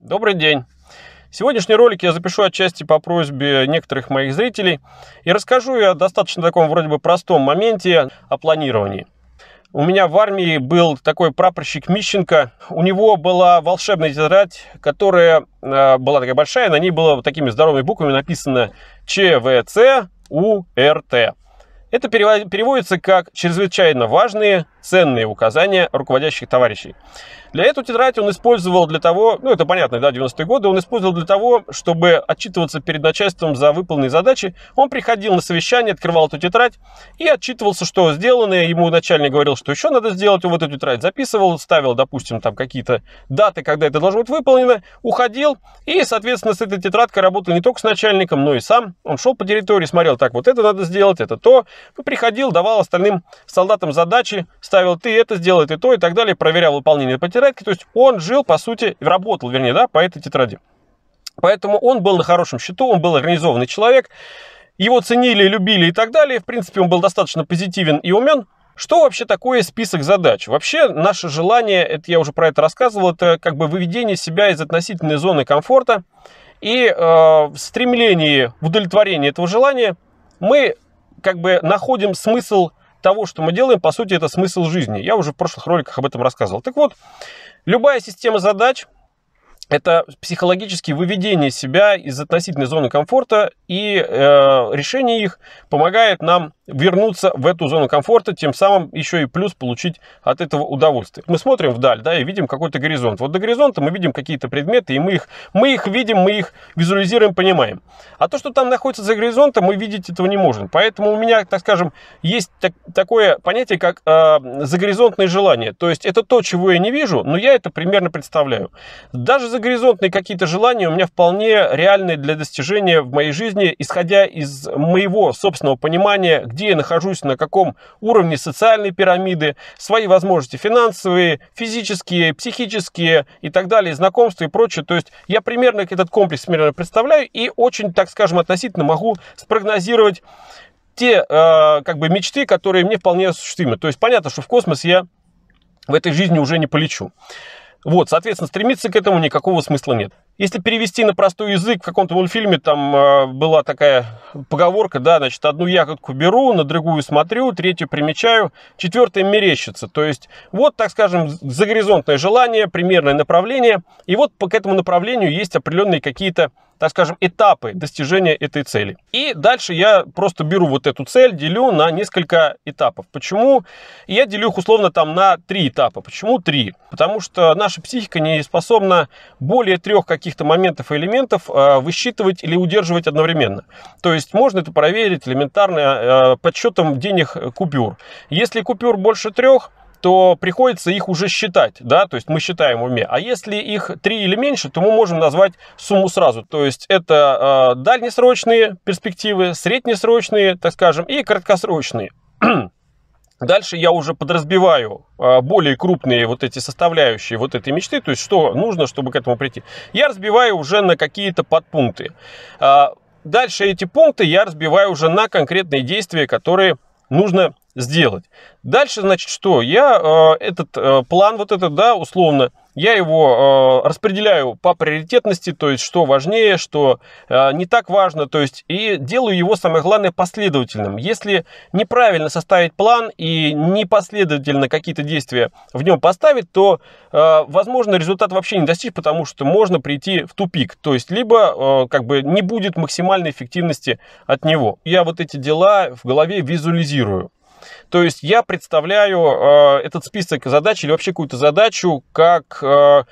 Добрый день! Сегодняшний ролик я запишу отчасти по просьбе некоторых моих зрителей и расскажу я о достаточно таком вроде бы простом моменте о планировании. У меня в армии был такой прапорщик Мищенко. У него была волшебная тетрадь, которая э, была такая большая. На ней было вот такими здоровыми буквами написано ЧВЦ УРТ. Это переводится как чрезвычайно важные, ценные указания руководящих товарищей. Для этого тетрадь он использовал для того, ну это понятно, да, 90-е годы, он использовал для того, чтобы отчитываться перед начальством за выполненные задачи. Он приходил на совещание, открывал эту тетрадь и отчитывался, что сделано. Ему начальник говорил, что еще надо сделать, он в эту тетрадь записывал, ставил, допустим, там какие-то даты, когда это должно быть выполнено, уходил и, соответственно, с этой тетрадкой работал не только с начальником, но и сам. Он шел по территории, смотрел, так, вот это надо сделать, это то. Приходил, давал остальным солдатам задачи, ставил, ты это сделай, ты то и так далее, проверял выполнение по тетрадке. То есть он жил, по сути, работал, вернее, да, по этой тетради. Поэтому он был на хорошем счету, он был организованный человек. Его ценили, любили и так далее. В принципе, он был достаточно позитивен и умен. Что вообще такое список задач? Вообще, наше желание, это я уже про это рассказывал, это как бы выведение себя из относительной зоны комфорта. И э, в стремлении в этого желания мы как бы находим смысл того, что мы делаем, по сути, это смысл жизни. Я уже в прошлых роликах об этом рассказывал. Так вот, любая система задач это психологические выведение себя из относительной зоны комфорта, и э, решение их помогает нам вернуться в эту зону комфорта, тем самым еще и плюс получить от этого удовольствие. Мы смотрим вдаль, да, и видим какой-то горизонт. Вот до горизонта мы видим какие-то предметы, и мы их, мы их видим, мы их визуализируем, понимаем. А то, что там находится за горизонтом, мы видеть этого не можем. Поэтому у меня, так скажем, есть так, такое понятие, как э, загоризонтное желание. То есть это то, чего я не вижу, но я это примерно представляю. Даже загоризонтные какие-то желания у меня вполне реальные для достижения в моей жизни, исходя из моего собственного понимания, где я нахожусь, на каком уровне социальной пирамиды, свои возможности финансовые, физические, психические и так далее, знакомства и прочее. То есть я примерно этот комплекс примерно представляю и очень, так скажем, относительно могу спрогнозировать те э, как бы мечты, которые мне вполне осуществимы. То есть понятно, что в космос я в этой жизни уже не полечу. Вот, соответственно, стремиться к этому никакого смысла нет. Если перевести на простой язык, в каком-то мультфильме там э, была такая поговорка, да, значит, одну ягодку беру, на другую смотрю, третью примечаю, четвертая мерещится. То есть, вот, так скажем, загоризонтное желание, примерное направление, и вот по к этому направлению есть определенные какие-то так скажем, этапы достижения этой цели. И дальше я просто беру вот эту цель, делю на несколько этапов. Почему? Я делю их условно там на три этапа. Почему три? Потому что наша психика не способна более трех каких-то моментов и элементов э, высчитывать или удерживать одновременно. То есть можно это проверить элементарно э, подсчетом денег купюр. Если купюр больше трех, то приходится их уже считать, да, то есть мы считаем в уме. А если их три или меньше, то мы можем назвать сумму сразу. То есть это э, дальнесрочные перспективы, среднесрочные, так скажем, и краткосрочные. Дальше я уже подразбиваю э, более крупные вот эти составляющие вот этой мечты, то есть что нужно, чтобы к этому прийти. Я разбиваю уже на какие-то подпункты. Э, дальше эти пункты я разбиваю уже на конкретные действия, которые нужно сделать. Дальше, значит, что? Я э, этот э, план, вот этот, да, условно, я его э, распределяю по приоритетности, то есть что важнее, что э, не так важно, то есть и делаю его, самое главное, последовательным. Если неправильно составить план и непоследовательно какие-то действия в нем поставить, то, э, возможно, результат вообще не достичь, потому что можно прийти в тупик, то есть либо э, как бы не будет максимальной эффективности от него. Я вот эти дела в голове визуализирую. То есть я представляю э, этот список задач или вообще какую-то задачу как э,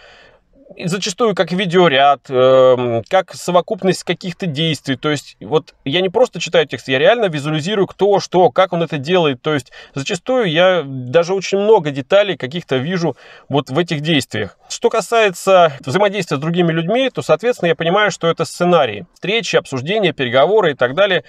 зачастую как видеоряд, э, как совокупность каких-то действий. То есть вот я не просто читаю текст, я реально визуализирую кто, что, как он это делает. То есть зачастую я даже очень много деталей каких-то вижу вот в этих действиях. Что касается взаимодействия с другими людьми, то, соответственно, я понимаю, что это сценарии. Встречи, обсуждения, переговоры и так далее.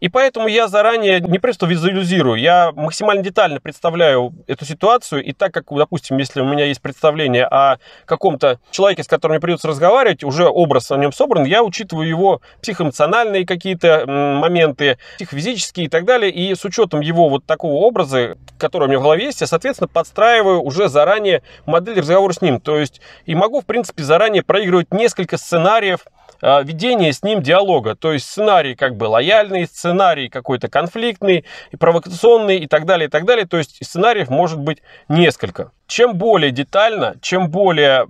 И поэтому я заранее не просто визуализирую, я максимально детально представляю эту ситуацию. И так как, допустим, если у меня есть представление о каком-то человеке, с которым мне придется разговаривать, уже образ о нем собран, я учитываю его психоэмоциональные какие-то моменты, психофизические и так далее, и с учетом его вот такого образа, который у меня в голове есть, я, соответственно, подстраиваю уже заранее модель разговора с ним. То есть и могу, в принципе, заранее проигрывать несколько сценариев, а, ведение с ним диалога. То есть сценарий как бы лояльный, сценарий какой-то конфликтный, провокационный и так далее, и так далее. То есть сценариев может быть несколько. Чем более детально, чем более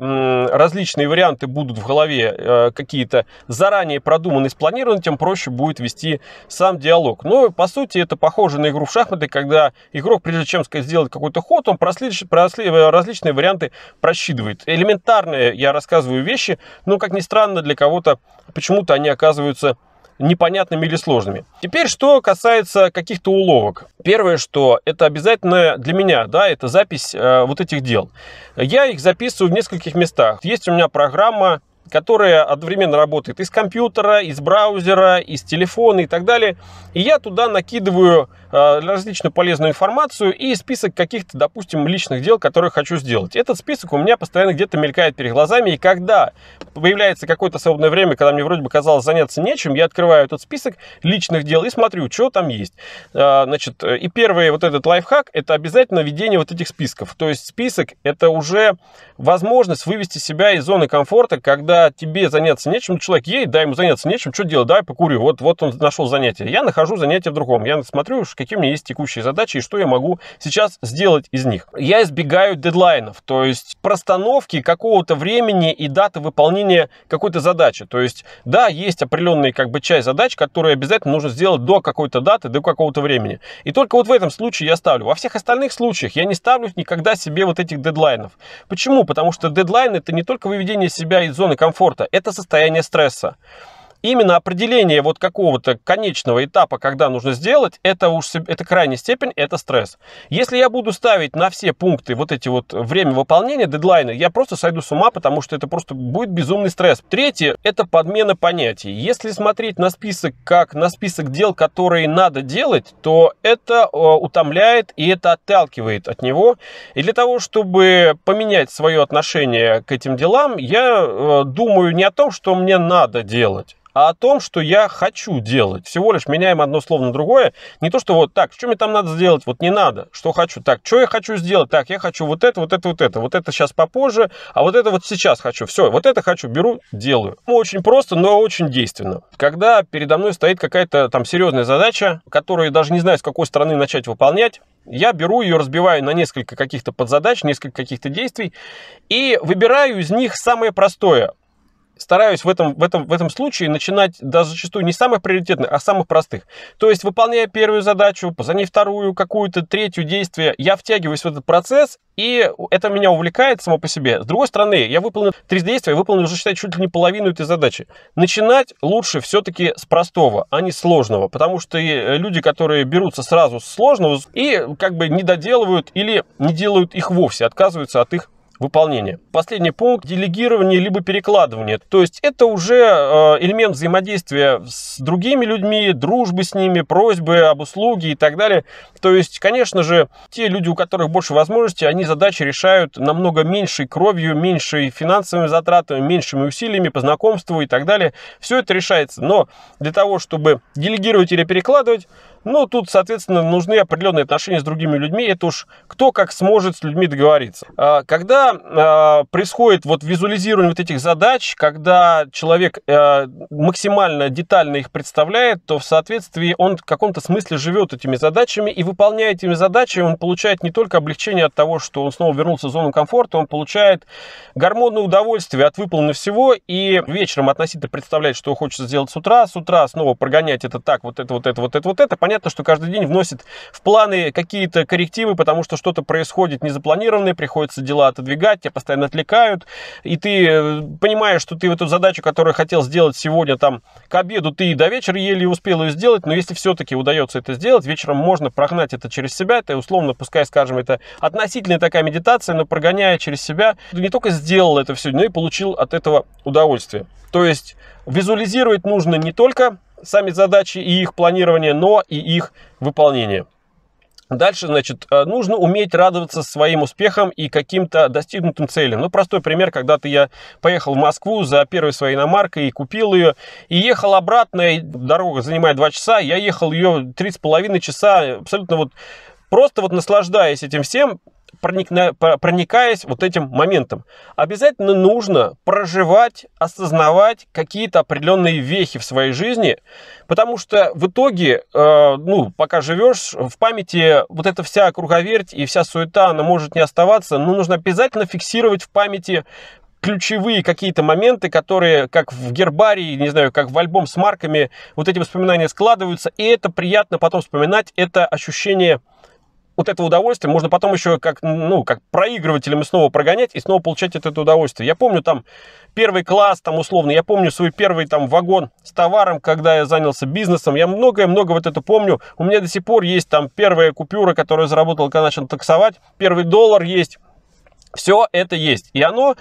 различные варианты будут в голове э, какие-то заранее продуманные, спланированы, тем проще будет вести сам диалог. Но, по сути, это похоже на игру в шахматы, когда игрок, прежде чем сделать какой-то ход, он прослед... прослед... различные варианты просчитывает. Элементарные, я рассказываю вещи, но, как ни странно, для кого-то почему-то они оказываются непонятными или сложными. Теперь, что касается каких-то уловок. Первое, что это обязательно для меня, да, это запись э, вот этих дел. Я их записываю в нескольких местах. Есть у меня программа которая одновременно работает из компьютера, из браузера, из телефона и так далее. И я туда накидываю различную полезную информацию и список каких-то, допустим, личных дел, которые хочу сделать. Этот список у меня постоянно где-то мелькает перед глазами, и когда появляется какое-то свободное время, когда мне вроде бы казалось заняться нечем, я открываю этот список личных дел и смотрю, что там есть. Э, значит, и первый вот этот лайфхак, это обязательно ведение вот этих списков. То есть список это уже возможность вывести себя из зоны комфорта, когда тебе заняться нечем, человек едет, да, ему заняться нечем, что делать, давай покурю, вот, вот он нашел занятие. Я нахожу занятие в другом, я смотрю, какие у меня есть текущие задачи и что я могу сейчас сделать из них. Я избегаю дедлайнов, то есть простановки какого-то времени и даты выполнения какой-то задачи. То есть, да, есть определенная как бы часть задач, которые обязательно нужно сделать до какой-то даты, до какого-то времени. И только вот в этом случае я ставлю. Во всех остальных случаях я не ставлю никогда себе вот этих дедлайнов. Почему? Потому что дедлайн это не только выведение себя из зоны комфорта, это состояние стресса именно определение вот какого-то конечного этапа, когда нужно сделать, это уж это крайняя степень, это стресс. Если я буду ставить на все пункты вот эти вот время выполнения, дедлайны, я просто сойду с ума, потому что это просто будет безумный стресс. Третье, это подмена понятий. Если смотреть на список как на список дел, которые надо делать, то это э, утомляет и это отталкивает от него. И для того, чтобы поменять свое отношение к этим делам, я э, думаю не о том, что мне надо делать, а о том, что я хочу делать. Всего лишь меняем одно слово на другое. Не то, что вот так, что мне там надо сделать, вот не надо, что хочу. Так, что я хочу сделать? Так, я хочу вот это, вот это, вот это. Вот это сейчас попозже, а вот это вот сейчас хочу. Все, вот это хочу, беру, делаю. Ну, очень просто, но очень действенно. Когда передо мной стоит какая-то там серьезная задача, которую я даже не знаю, с какой стороны начать выполнять, я беру ее, разбиваю на несколько каких-то подзадач, несколько каких-то действий и выбираю из них самое простое стараюсь в этом, в, этом, в этом случае начинать даже зачастую не самых приоритетных, а самых простых. То есть, выполняя первую задачу, за ней вторую, какую-то третью действие, я втягиваюсь в этот процесс, и это меня увлекает само по себе. С другой стороны, я выполнил три действия, выполнил уже, считай, чуть ли не половину этой задачи. Начинать лучше все-таки с простого, а не сложного, потому что э, люди, которые берутся сразу с сложного и как бы не доделывают или не делают их вовсе, отказываются от их выполнения. Последний пункт – делегирование либо перекладывание. То есть это уже э, элемент взаимодействия с другими людьми, дружбы с ними, просьбы об услуге и так далее. То есть, конечно же, те люди, у которых больше возможностей, они задачи решают намного меньшей кровью, меньшей финансовыми затратами, меньшими усилиями по знакомству и так далее. Все это решается. Но для того, чтобы делегировать или перекладывать, ну, тут, соответственно, нужны определенные отношения с другими людьми. Это уж кто как сможет с людьми договориться. А, когда а, происходит вот визуализирование вот этих задач, когда человек э, максимально детально их представляет, то в соответствии он в каком-то смысле живет этими задачами и выполняя этими задачами, он получает не только облегчение от того, что он снова вернулся в зону комфорта, он получает гормонное удовольствие от выполненного всего и вечером относительно представляет, что хочется сделать с утра, с утра снова прогонять это так, вот это, вот это, вот это, вот это понятно, что каждый день вносит в планы какие-то коррективы, потому что что-то происходит незапланированное, приходится дела отодвигать, тебя постоянно отвлекают, и ты э, понимаешь, что ты в эту задачу, которую хотел сделать сегодня там к обеду, ты до вечера еле успел ее сделать, но если все-таки удается это сделать, вечером можно прогнать это через себя, это условно, пускай, скажем, это относительная такая медитация, но прогоняя через себя, ты не только сделал это все, но и получил от этого удовольствие. То есть визуализировать нужно не только сами задачи и их планирование, но и их выполнение. Дальше, значит, э, нужно уметь радоваться своим успехам и каким-то достигнутым целям. Ну, простой пример, когда-то я поехал в Москву за первой своей иномаркой и купил ее, и ехал обратно, и дорога занимает 2 часа, я ехал ее 3,5 часа, абсолютно вот, просто вот наслаждаясь этим всем, проникна, проникаясь вот этим моментом. Обязательно нужно проживать, осознавать какие-то определенные вехи в своей жизни, потому что в итоге, э, ну, пока живешь, в памяти вот эта вся круговерть и вся суета, она может не оставаться, но нужно обязательно фиксировать в памяти ключевые какие-то моменты, которые, как в гербарии, не знаю, как в альбом с марками, вот эти воспоминания складываются, и это приятно потом вспоминать, это ощущение вот это удовольствие можно потом еще как, ну, как проигрывателем снова прогонять и снова получать это, удовольствие. Я помню там первый класс, там условно, я помню свой первый там вагон с товаром, когда я занялся бизнесом, я многое-много вот это помню. У меня до сих пор есть там первая купюра, которую я заработал, когда начал таксовать, первый доллар есть. Все это есть. И оно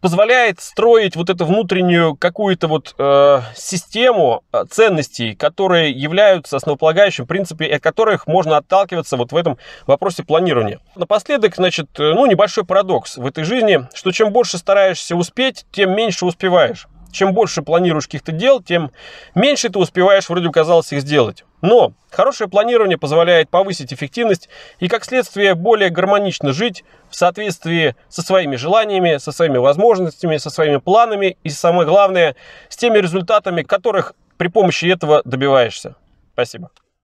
позволяет строить вот эту внутреннюю какую-то вот э, систему э, ценностей, которые являются основополагающим принципом, от которых можно отталкиваться вот в этом вопросе планирования. Напоследок, значит, э, ну, небольшой парадокс в этой жизни, что чем больше стараешься успеть, тем меньше успеваешь. Чем больше планируешь каких-то дел, тем меньше ты успеваешь, вроде бы казалось, их сделать. Но хорошее планирование позволяет повысить эффективность и, как следствие, более гармонично жить в соответствии со своими желаниями, со своими возможностями, со своими планами и, самое главное, с теми результатами, которых при помощи этого добиваешься. Спасибо.